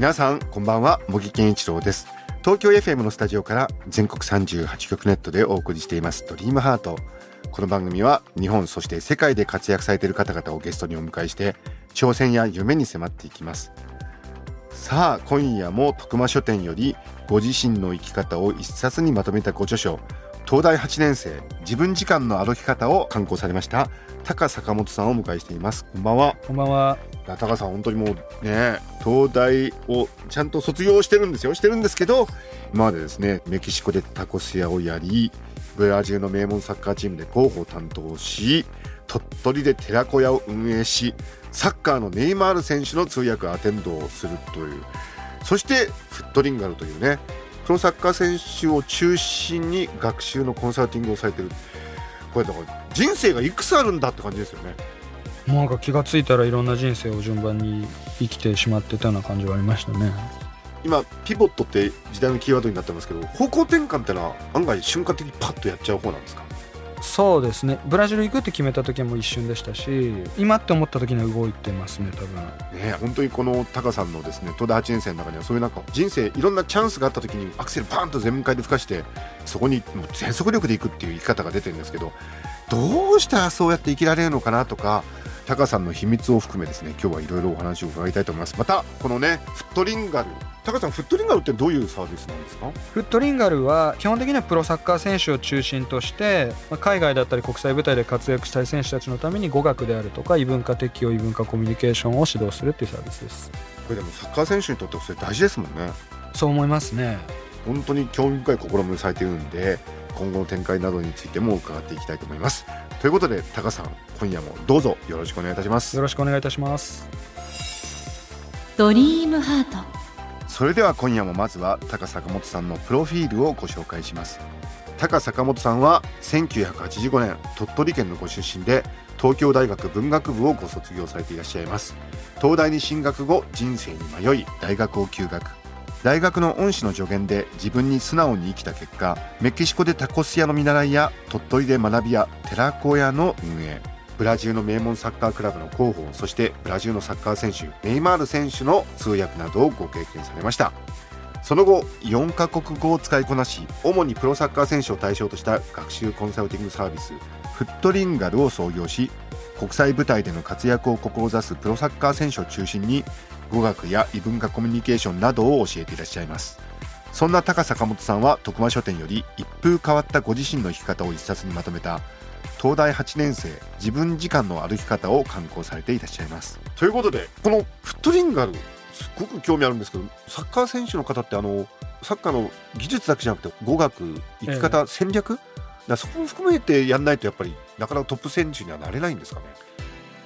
皆さんこんばんは茂木健一郎です。東京 FM のスタジオから全国38局ネットでお送りしていますドリームハート。この番組は日本そして世界で活躍されている方々をゲストにお迎えして挑戦や夢に迫っていきます。さあ今夜も徳間書店よりご自身の生き方を一冊にまとめたご著書東大8年生自分時間の歩き方を刊行されました高坂本さんをお迎えしています。こんばんは。こんばんは。高さん本当にもうね東大をちゃんと卒業してるんですよ。してるんですけど今までですねメキシコでタコス屋をやりブラジルの名門サッカーチームで広報を担当し鳥取で寺子屋を運営しサッカーのネイマール選手の通訳アテンドをするという。そしてフットリンガルというねプロサッカー選手を中心に学習のコンサルティングをされてる。これだから人生がいくつあるんだって感じですよね。なんか気がついたらいろんな人生を順番に生きてしまってたような感じはありましたね。今ピボットって時代のキーワードになってますけど方向転換ってのは案外瞬間的にパッとやっちゃう方なんですか？そうですね。ブラジル行くって決めた時はも一瞬でしたし、今って思った時には動いてますね、多分。ね本当にこのタカさんのですね東大八年生の中にはそういうなんか人生いろんなチャンスがあった時にアクセルパーンと全開で吹かしてそこにもう全速力でいくっていう生き方が出てるんですけどどうしたらそうやって生きられるのかなとかタカさんの秘密を含めですね今日はいろいろお話を伺いたいと思いますまたこのねフットリンガルタカさんフットリンガルってどういうサービスなんですか？フットリンガルは基本的にはプロサッカー選手を中心として、まあ海外だったり国際舞台で活躍したい選手たちのために語学であるとか異文化適応異文化コミュニケーションを指導するっていうサービスです。これでもサッカー選手にとってはそれ大事ですもんねそう思いますね。本当に興味深い試みをされているんで今後の展開などについても伺っていきたいと思います。ということでタカさん今夜もどうぞよろしくお願いいたします。よろしくお願いいたします。ドリームハート。それでは今夜もまずは高坂本さんのプロフィールをご紹介します。高坂本さんは1985年鳥取県のご出身で東京大学文学部をご卒業されていらっしゃいます。東大に進学後人生に迷い大学を休学大学の恩師の助言で自分に素直に生きた結果メキシコでタコス屋の見習いや鳥取で学び屋寺子屋の運営ブラジルの名門サッカークラブの広報そしてブラジルのサッカー選手ネイマール選手の通訳などをご経験されました。その後4カ国語を使いこなし主にプロサッカー選手を対象とした学習コンサルティングサービスフットリンガルを創業し国際舞台での活躍を志すプロサッカー選手を中心に語学や異文化コミュニケーションなどを教えていらっしゃいます。そんな高坂本さんは徳間書店より一風変わったご自身の生き方を一冊にまとめた東大8年生自分時間の歩き方を刊行されていらっしゃいます。ということでこのフットリンガルすごく興味あるんですけどサッカー選手の方ってあのサッカーの技術だけじゃなくて語学生き方、戦略？だそこも含めてやんないとやっぱりなかなかトップ選手にはなれないんですかね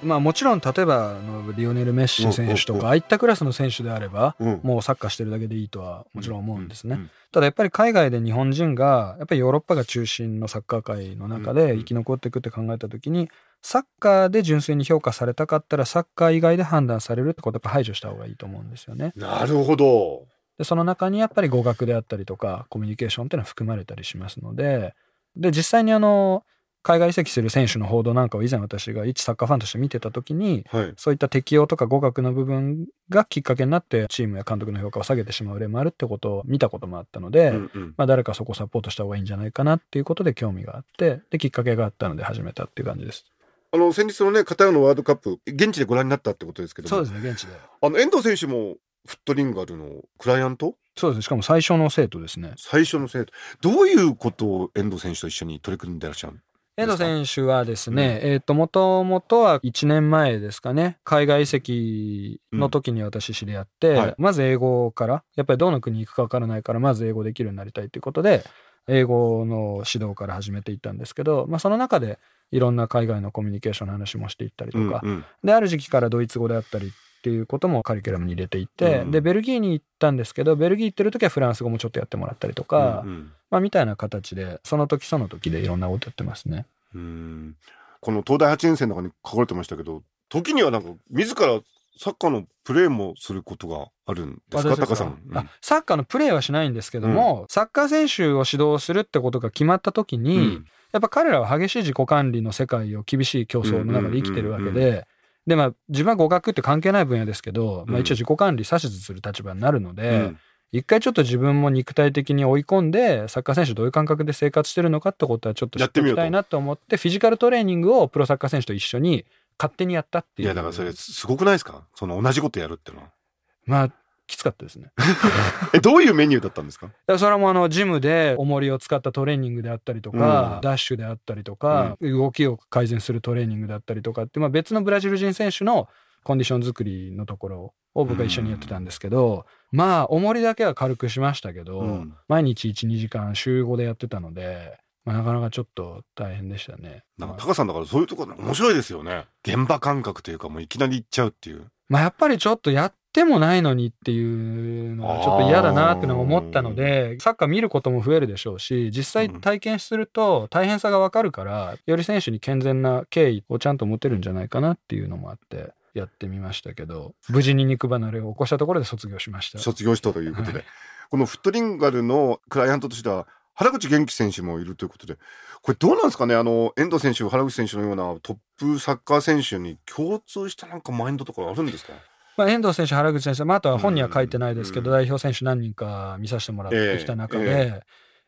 まあもちろん例えばあのリオネル・メッシ選手とかああいったクラスの選手であればうん。もうサッカーしてるだけでいいとはもちろん思うんですね。うんただやっぱり海外で日本人がやっぱりヨーロッパが中心のサッカー界の中で生き残っていくって考えた時にサッカーで純粋に評価されたかったらサッカー以外で判断されるってことはやっぱ排除した方がいいと思うんですよね。なるほど。でその中にやっぱり語学であったりとかコミュニケーションっていうのは含まれたりしますのでで実際にあの海外移籍する選手の報道なんかを以前私が一サッカーファンとして見てた時にはい。そういった適応とか語学の部分がきっかけになってチームや監督の評価を下げてしまう例もあるってことを見たこともあったので、うんうん。まあ、誰かそこをサポートした方がいいんじゃないかなっていうことで興味があってできっかけがあったので始めたっていう感じです。あの先日のねカタールのワールドカップ現地でご覧になったってことですけども。そうですね現地で。あの遠藤選手もフットリンガルのクライアントそうですしかも最初の生徒ですね。最初の生徒。どういうことを遠藤選手と一緒に取り組んでらっしゃる遠藤選手はですね、えっ、と、もともとは1年前ですかね、海外移籍の時に私知り合って、うんはい。まず英語から、やっぱりどの国行くかわからないから、まず英語できるようになりたいということで、英語の指導から始めていったんですけど、まあ、その中でいろんな海外のコミュニケーションの話もしていったりとか、うんうん。で、ある時期からドイツ語であったりっっていうこともカリキュラムに入れていて、うんでベルギーに行ったんですけどベルギー行ってる時はフランス語もちょっとやってもらったりとか、うんうん。まあ、みたいな形でその時その時でいろんなことやってますね。うん。この東大8年生の中に書かれてましたけど時にはなんか自らサッカーのプレーもすることがあるんですか？私タカさん、うん。あサッカーのプレーはしないんですけども、サッカー選手を指導するってことが決まった時に、うん。やっぱ彼らは激しい自己管理の世界を厳しい競争の中で生きてるわけうんうんで、で、まあ、自分は語学って関係ない分野ですけど、まあ、うん。一応自己管理指図する立場になるので、うん。一回ちょっと自分も肉体的に追い込んで、サッカー選手どういう感覚で生活してるのかってことはちょっと知っておきたいなと思って、フィジカルトレーニングをプロサッカー選手と一緒に勝手にやったっていう。いやだからそれすごくないですか？その同じことやるってのは。まあ、きつかったですね。えどういうメニューだったんですか？それもあのジムで重りを使ったトレーニングであったりとか、うん。ダッシュであったりとか、動きを改善するトレーニングであったりとかって、まあ、別のブラジル人選手のコンディション作りのところを僕は一緒にやってたんですけど、まあ重りだけは軽くしましたけど、うん。毎日12時間週5でやってたので、まあ、なかなかちょっと大変でしたね。なんかタカさんだからそういうところ面白いですよね。現場感覚というかもういきなり行っちゃうっていう。まあやっぱりちょっとやってもないのにっていうのはちょっと嫌だなってのは思ったので、サッカー見ることも増えるでしょうし、実際体験すると大変さがわかるから、より選手に健全な敬意をちゃんと持てるんじゃないかなっていうのもあって、やってみましたけど、無事に肉離れを起こしたところで卒業しました。卒業したということで、はい。このフットリンガルのクライアントとしては原口元気選手もいるということで。これどうなんですかね？あの遠藤選手原口選手のようなトップサッカー選手に共通したなんかマインドとかあるんですか？まあ、遠藤選手、原口選手、まあ、あとは本には書いてないですけど、うん。代表選手何人か見させてもらってきた中で、え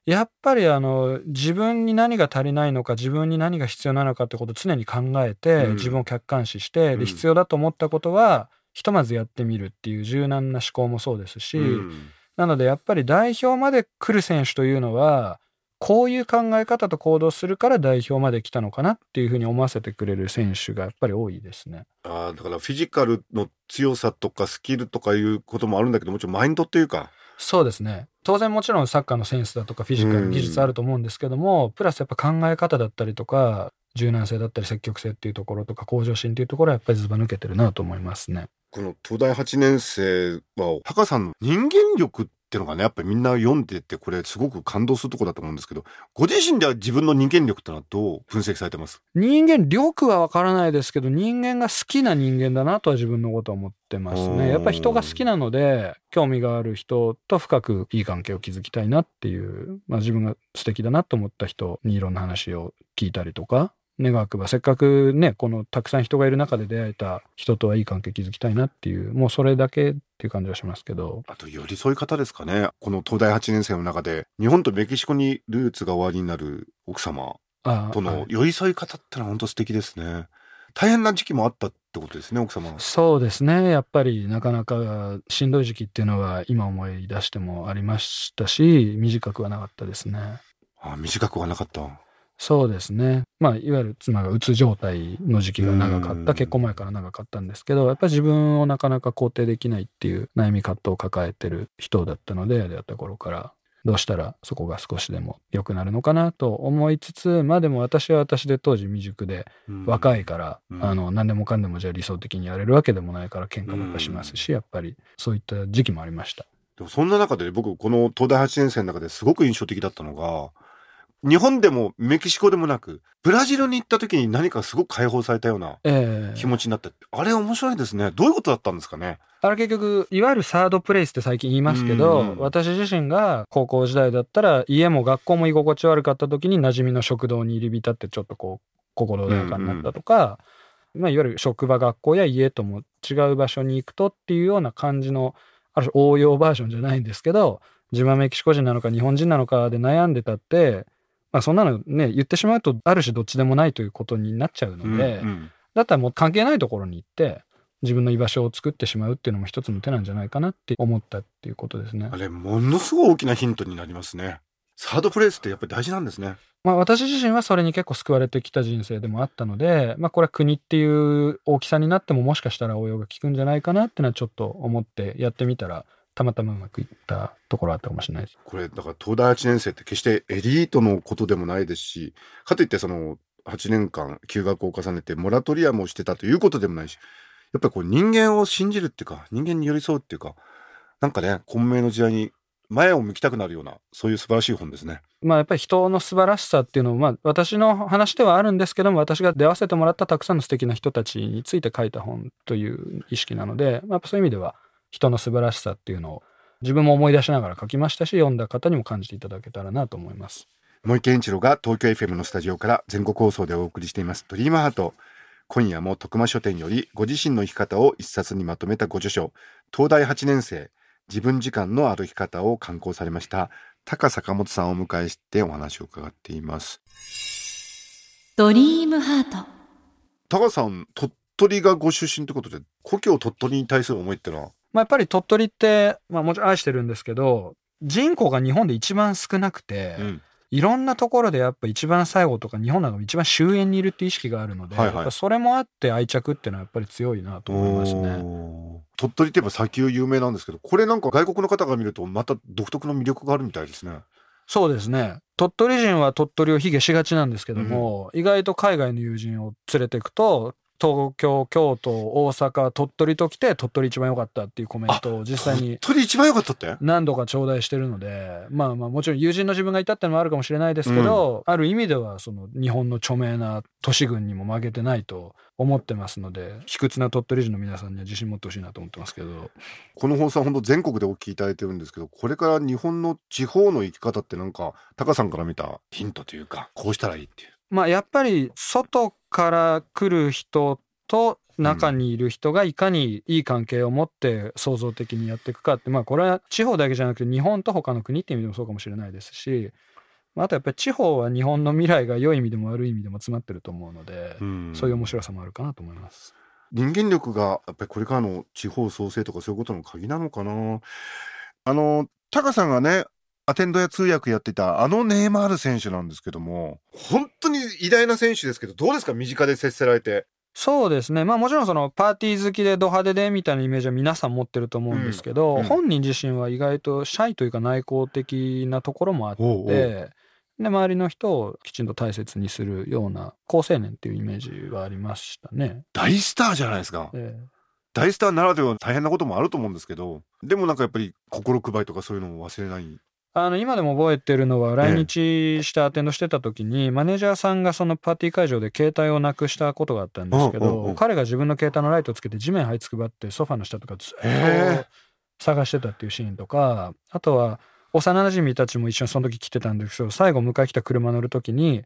やっぱりあの自分に何が足りないのか自分に何が必要なのかってことを常に考えて、うん。自分を客観視して、うん。で必要だと思ったことはひとまずやってみるっていう柔軟な思考もそうですし、うん。なのでやっぱり代表まで来る選手というのはこういう考え方と行動するから代表まで来たのかなっていうふうに思わせてくれる選手がやっぱり多いですね。あーだからフィジカルの強さとかスキルとかいうこともあるんだけどもちろんマインドっていうかそうですね当然もちろんサッカーのセンスだとかフィジカうんル技術あると思うんですけども、プラスやっぱ考え方だったりとか柔軟性だったり積極性っていうところとか向上心っていうところはやっぱりずば抜けてるなと思いますね。この東大8年生はタカさんの人間力っていうのがねやっぱりみんな読んでてこれすごく感動するところだと思うんですけどご自身では自分の人間力ってのはどう分析されてます？人間力はわからないですけど人間が好きな人間だなとは自分のことは思ってますね。やっぱり人が好きなので興味がある人と深くいい関係を築きたいなっていう、まあ、自分が素敵だなと思った人にいろんな話を聞いたりとか願わくばせっかくねこのたくさん人がいる中で出会えた人とはいい関係築きたいなっていうもうそれだけっていう感じはしますけど。あと寄り添い方ですかね。この東大8年生の中で日本とメキシコにルーツがおありになる奥様あとのはい。寄り添い方ってのは本当素敵ですね。大変な時期もあったってことですね奥様。はそうですね。やっぱりなかなかしんどい時期っていうのは今思い出してもありましたし短くはなかったですね。あ短くはなかったそうですね。まあいわゆる妻がうつ状態の時期が長かうんった結婚前から長かったんですけどやっぱり自分をなかなか肯定できないっていう悩み葛藤を抱えてる人だったので出会った頃からどうしたらそこが少しでも良くなるのかなと思いつつまあでも私は私で当時未熟で若いから、うん。あの何でもかんでもじゃあ理想的にやれるわけでもないから喧嘩ばっかしますし、やっぱりそういった時期もありました。でもそんな中で僕この東大8年生の中ですごく印象的だったのが日本でもメキシコでもなくブラジルに行った時に何かすごく解放されたようなええ。気持ちになって、あれ面白いですね。どういうことだったんですかね？あれ結局いわゆるサードプレイスって最近言いますけど、うん。私自身が高校時代だったら家も学校も居心地悪かった時に馴染みの食堂に入り浸ってちょっとこう心穏やかになったとか、まあ、いわゆる職場学校や家とも違う場所に行くとっていうような感じのある種応用バージョンじゃないんですけど自分はメキシコ人なのか日本人なのかで悩んでたって、まあ、そんなのね言ってしまうとある種どっちでもないということになっちゃうので。うんうんだったらもう関係ないところに行って自分の居場所を作ってしまうっていうのも一つの手なんじゃないかなって思ったっていうことですねあ。れものすごい大きなヒントになりますねサードプレイスってやっぱり大事なんですねまあ私自身はそれに結構救われてきた人生でもあったので、まあこれは国っていう大きさになってももしかしたら応用が効くんじゃないかなってのはちょっと思ってやってみたらたまたまうまくいったところあったかもしれないです。これだから東大8年生って決してエリートのことでもないですしかといってその8年間休学を重ねてモラトリアムをしてたということでもないしやっぱりこう人間を信じるっていうか、人間に寄り添うっていうか、なんかね、混迷の時代に前を向きたくなるような、そういう素晴らしい本ですね。まあやっぱり人の素晴らしさっていうのを、まあ私の話ではあるんですけども、私が出会わせてもらったたくさんの素敵な人たちについて書いた本という意識なので、まあ、そういう意味では人の素晴らしさっていうのを自分も思い出しながら書きましたし、読んだ方にも感じていただけたらなと思います。森健一郎が東京 FM のスタジオから全国放送でお送りしています「ドリームハート。今夜も徳間書店よりご自身の生き方を一冊にまとめたご著書東大8年生自分時間の歩き方を刊行されました高坂本さんをお迎えしてお話を伺っています。ドリームハート。高さん鳥取がご出身ということで故郷鳥取に対する思いってのは？まあやっぱり鳥取って、まあもちろん愛してるんですけど、人口が日本で一番少なくて、うん。いろんなところでやっぱ一番最後とか日本など一番終焉にいるっていう意識があるので、はいはい。それもあって愛着っていうのはやっぱり強いなと思いますね。鳥取って言えば砂丘有名なんですけどこれなんか外国の方が見るとまた独特の魅力があるみたいですね。そうですね。鳥取人は鳥取を卑下しがちなんですけども、意外と海外の友人を連れていくと、東京、京都、大阪、鳥取と来て、鳥取一番良かったっていうコメントを実際に鳥取一番良かった？って何度か頂戴してるので、まあまあもちろん友人の自分がいたってのもあるかもしれないですけど、ある意味ではその日本の著名な都市軍にも負けてないと思ってますので、卑屈な鳥取人の皆さんには自信持ってほしいなと思ってますけど。この放送は本当全国でお聞きいただいてるんですけどこれから日本の地方の生き方ってなんかタカさんから見たヒントというかこうしたらいいっていうまあやっぱり外から来る人と中にいる人がいかにいい関係を持って創造的にやっていくかってまあこれは地方だけじゃなくて日本と他の国っていう意味でもそうかもしれないですし、まあ、あとやっぱり地方は日本の未来が良い意味でも悪い意味でも詰まってると思うので、うんそういう面白さもあるかなと思います。人間力がやっぱりこれからの地方創生とかそういうことの鍵なのかなあのタカさんがねアテンドや通訳やっていたあのネイマール選手なんですけども。本当に偉大な選手ですけどどうですか？身近で接せられて。そうですね。まあもちろんそのパーティー好きでド派手でみたいなイメージは皆さん持ってると思うんですけど、うんうん。本人自身は意外とシャイというか内向的なところもあっておうおう。で周りの人をきちんと大切にするような好青年っていうイメージはありましたね。大スターじゃないですか。え大スターならではの大変なこともあると思うんですけどでもなんかやっぱり心配りとかそういうのも忘れないあの今でも覚えてるのは来日してアテンドしてた時にマネージャーさんがそのパーティー会場で携帯をなくしたことがあったんですけど彼が自分の携帯のライトをつけて地面這いつくばってソファの下とかずっへと探してたっていうシーンとかあとは幼馴染たちも一緒にその時来てたんですけど最後迎え来た車乗る時に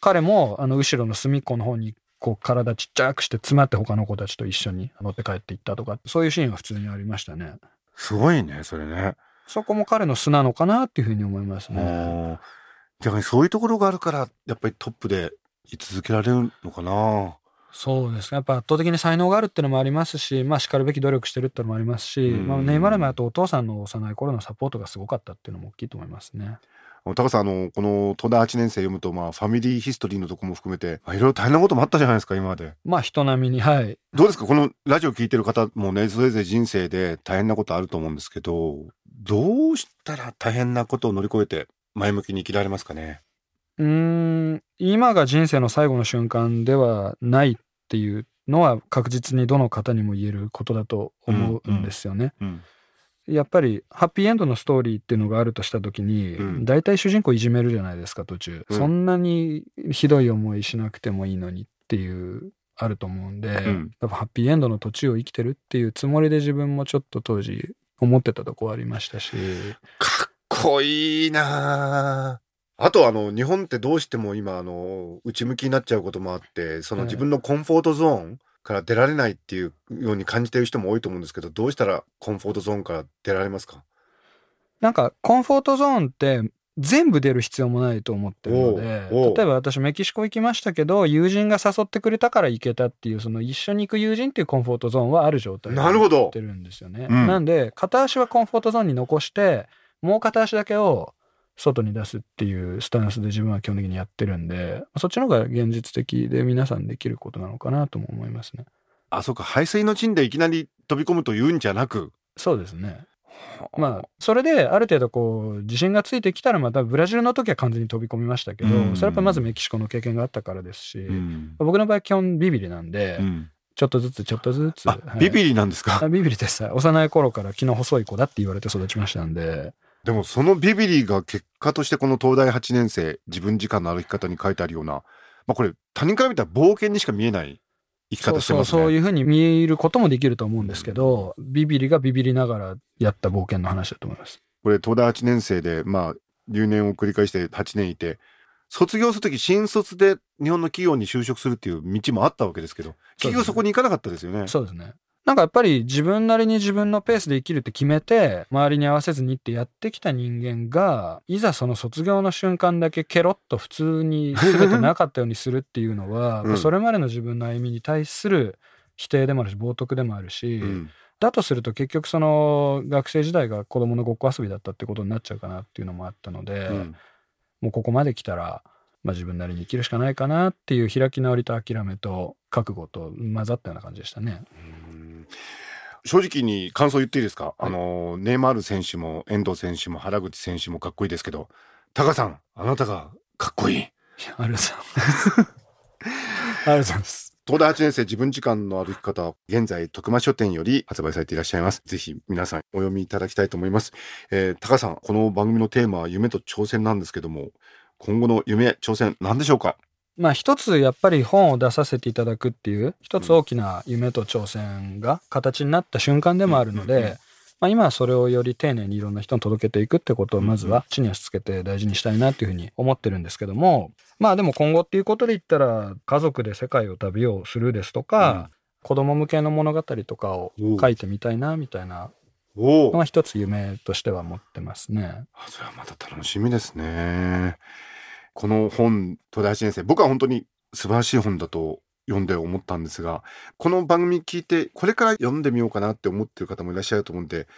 彼もあの後ろの隅っこの方にこう体ちっちゃくして詰まって他の子たちと一緒に乗って帰っていったとかそういうシーンは普通にありましたね。すごいねそれねそこも彼の素なのかなっていうふうに思いますね。うん逆にそういうところがあるからやっぱりトップで居続けられるのかなそうですね。やっぱ圧倒的に才能があるっていうのもありますし、まあ叱るべき努力してるっていうのもありますし、うんまあネイマールもあとお父さんの幼い頃のサポートがすごかったっていうのも大きいと思いますね。高さんあのこの東大8年生読むとまあファミリーヒストリーのとこも含めてまあいろいろ大変なこともあったじゃないですか今までまあ人並みに、はい。どうですか？このラジオ聞いてる方もねそれぞれ人生で大変なことあると思うんですけどどうしたら大変なことを乗り越えて前向きに生きられますかね？うーん、今が人生の最後の瞬間ではないっていうのは確実にどの方にも言えることだと思うんですよね。うんやっぱりハッピーエンドのストーリーっていうのがあるとした時に、うん。大体主人公いじめるじゃないですか途中、うん。そんなにひどい思いしなくてもいいのにっていうあると思うんで、んやっぱハッピーエンドの途中を生きてるっていうつもりで自分もちょっと当時思ってたとこはありましたし。かっこいいなあ。あとあの日本ってどうしても今あの内向きになっちゃうこともあってそのはい。自分のコンフォートゾーンから出られないっていうように感じてる人も多いと思うんですけどどうしたらコンフォートゾーンから出られますか？なんかコンフォートゾーンって全部出る必要もないと思ってるので例えば私メキシコ行きましたけど友人が誘ってくれたから行けたっていうその一緒に行く友人っていうコンフォートゾーンはある状態でなるほどやってるんですよね。うんなんで片足はコンフォートゾーンに残してもう片足だけを外に出すっていうスタンスで自分は基本的にやってるんでそっちの方が現実的で皆さんできることなのかなとも思いますね。あそうか排水の陣でいきなり飛び込むというんじゃなくそうですね。まあそれである程度こう自信がついてきたらまたブラジルの時は完全に飛び込みましたけど、うんそれはやっぱまずメキシコの経験があったからですし、うん僕の場合基本ビビリなんで、うんちょっとずつちょっとずつ。あ、ビビリなんですか？あビビリです。幼い頃から気の細い子だって言われて育ちましたんで。でもそのビビリが結果としてこの東大8年生自分時間の歩き方に書いてあるような、まあこれ他人から見たら冒険にしか見えない生き方してますね。そうそういうふうに見えることもできると思うんですけど、ビビリがビビりながらやった冒険の話だと思います。これ東大8年生で、まあ留年を繰り返して8年いて、卒業するとき新卒で日本の企業に就職するっていう道もあったわけですけど、結局そこに行かなかったですよね。そうですね。なんかやっぱり自分なりに自分のペースで生きるって決めて、周りに合わせずにってやってきた人間が、いざその卒業の瞬間だけケロッと普通に全てなかったようにするっていうのは、うん。それまでの自分の歩みに対する否定でもあるし、冒涜でもあるし、うん。だとすると結局その学生時代が子供のごっこ遊びだったってことになっちゃうかなっていうのもあったので、うん。もうここまで来たら、まあ、自分なりに生きるしかないかなっていう開き直りと諦めと覚悟と混ざったような感じでしたね。うん正直に感想言っていいですか、はい。あのネイマール選手も遠藤選手も原口選手もかっこいいですけどタカさんあなたがかっこいい。ありがとうございます。ありがとうございます。東大8年生自分時間の歩き方現在徳間書店より発売されていらっしゃいます。ぜひ皆さんお読みいただきたいと思います、えー、タカさんこの番組のテーマは夢と挑戦なんですけども今後の夢挑戦何でしょうか？まあ一つやっぱり本を出させていただくっていう一つ大きな夢と挑戦が形になった瞬間でもあるのうんうん。うんで、まあ今はそれをより丁寧にいろんな人に届けていくってことをまずは地に足つけて大事にしたいなっていうふうに思ってるんですけども、まあでも今後っていうことで言ったら家族で世界を旅をするですとか、子供向けの物語とかを書いてみたいなみたいなのは一つ夢としては持ってますね。あそれはまた楽しみですね。この本、東大1年生、僕は本当に素晴らしい本だと読んで思ったんですが、この番組聞いて、これから読んでみようかなって思ってる方もいらっしゃると思うんで、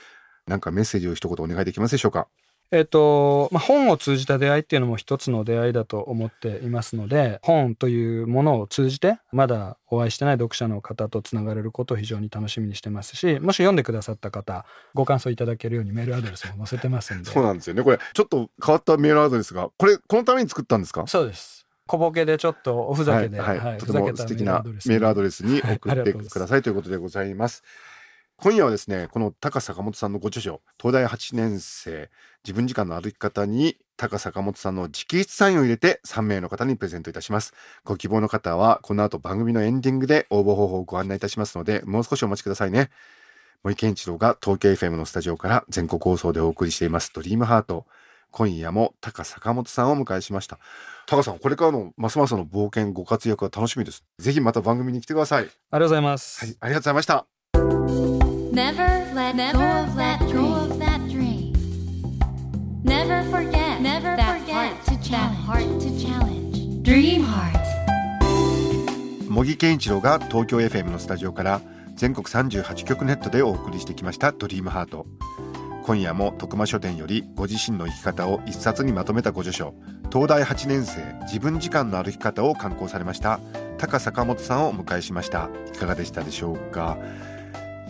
なんかメッセージを一言お願いできますでしょうか？えっ、と、まあ、本を通じた出会いっていうのも一つの出会いだと思っていますので、本というものを通じて、まだお会いしてない読者の方とつながれることを非常に楽しみにしてますし、もし読んでくださった方、ご感想いただけるようにメールアドレスも載せてますんで。そうなんですよね。これ、ちょっと変わったメールアドレスが、これ、このために作ったんですか？そうです。小ボケでちょっとおふざけで、はい、はいとてふざけたも素敵なメメールアドレスにはい送ってくださいということでございます。今夜はですね、この高坂本さんのご著書、東大8年生自分時間の歩き方に高坂本さんの直筆サインを入れて3名の方にプレゼントいたします。ご希望の方はこの後番組のエンディングで応募方法をご案内いたしますので、もう少しお待ちくださいね。森健一郎が東京 FM のスタジオから全国放送でお送りしていますドリームハート。今夜も高坂本さんをお迎えしました。高さん、これからのますますの冒険ご活躍が楽しみです。ぜひまた番組に来てください。ありがとうございます。はい、ありがとうございました。Never let go of that dream. Never forget Never that forget heart to that challenge. heart to challenge. Dream Heart. 茂木健一郎が東京 FM のスタジオから全国38局ネットでお送りしてきました「ドリームハート今夜も徳間書店よりご自身の生き方を一冊にまとめたご著書東大8年生自分時間の歩き方を刊行されました高坂本さんをお迎えしましたいかがでしたでしょうか？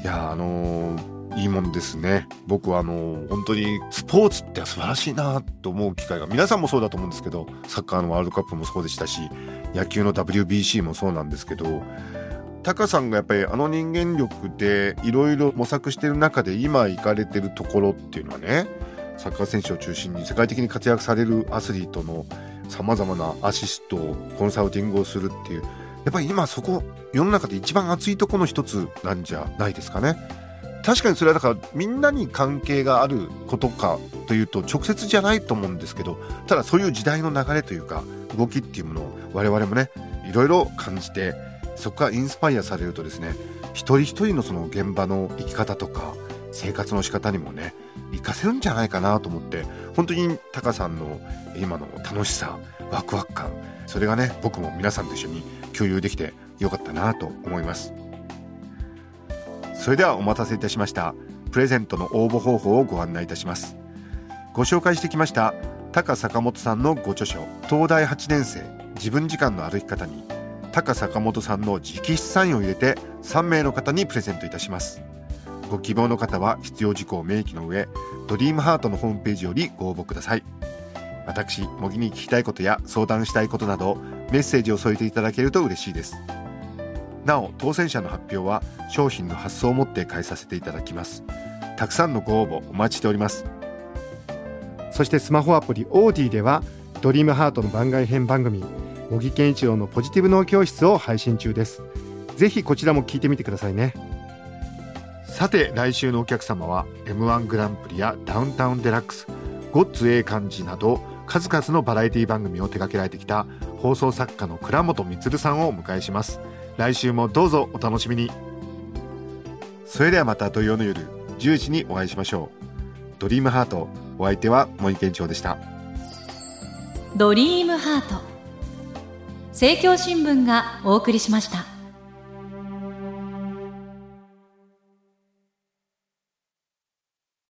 いやあのーいいもんですね。僕はあのー本当にスポーツって素晴らしいなと思う機会が皆さんもそうだと思うんですけどサッカーのワールドカップもそうでしたし野球の WBC もそうなんですけどタカさんがやっぱりあの人間力でいろいろ模索してる中で今行かれてるところっていうのはねサッカー選手を中心に世界的に活躍されるアスリートのさまざまなアシストコンサルティングをするっていうやっぱり今そこ世の中で一番熱いとこの一つなんじゃないですかね。確かにそれはだからみんなに関係があることかというと直接じゃないと思うんですけどただそういう時代の流れというか動きっていうものを我々もねいろいろ感じてそこからインスパイアされるとですね一人一人のその現場の生き方とか生活の仕方にもね活かせるんじゃないかなと思って本当にタカさんの今の楽しさワクワク感それがね僕も皆さんと一緒に共有できてよかったなと思います。それではお待たせいたしました。プレゼントの応募方法をご案内いたします。ご紹介してきました高坂本さんのご著書東大8年生自分時間の歩き方に高坂本さんの直筆サインを入れて3名の方にプレゼントいたします。ご希望の方は必要事項を明記の上ドリームハートのホームページよりご応募ください。私茂木に聞きたいことや相談したいことなどメッセージを添えていただけると嬉しいです。なお当選者の発表は商品の発送をもって返させていただきます。たくさんのご応募お待ちしております。そしてスマホアプリオーディではドリームハートの番外編番組茂木健一郎のポジティブ脳教室を配信中です。ぜひこちらも聞いてみてくださいね。さて来週のお客様は M1 グランプリやダウンタウンデラックスゴッツ A 漢字など数々のバラエティ番組を手掛けられてきた放送作家の倉本充さんをお迎えします。来週もどうぞお楽しみに。それではまた土曜の夜10時にお会いしましょう。ドリームハートお相手は森健長でした。ドリームハート。政教新聞がお送りしました。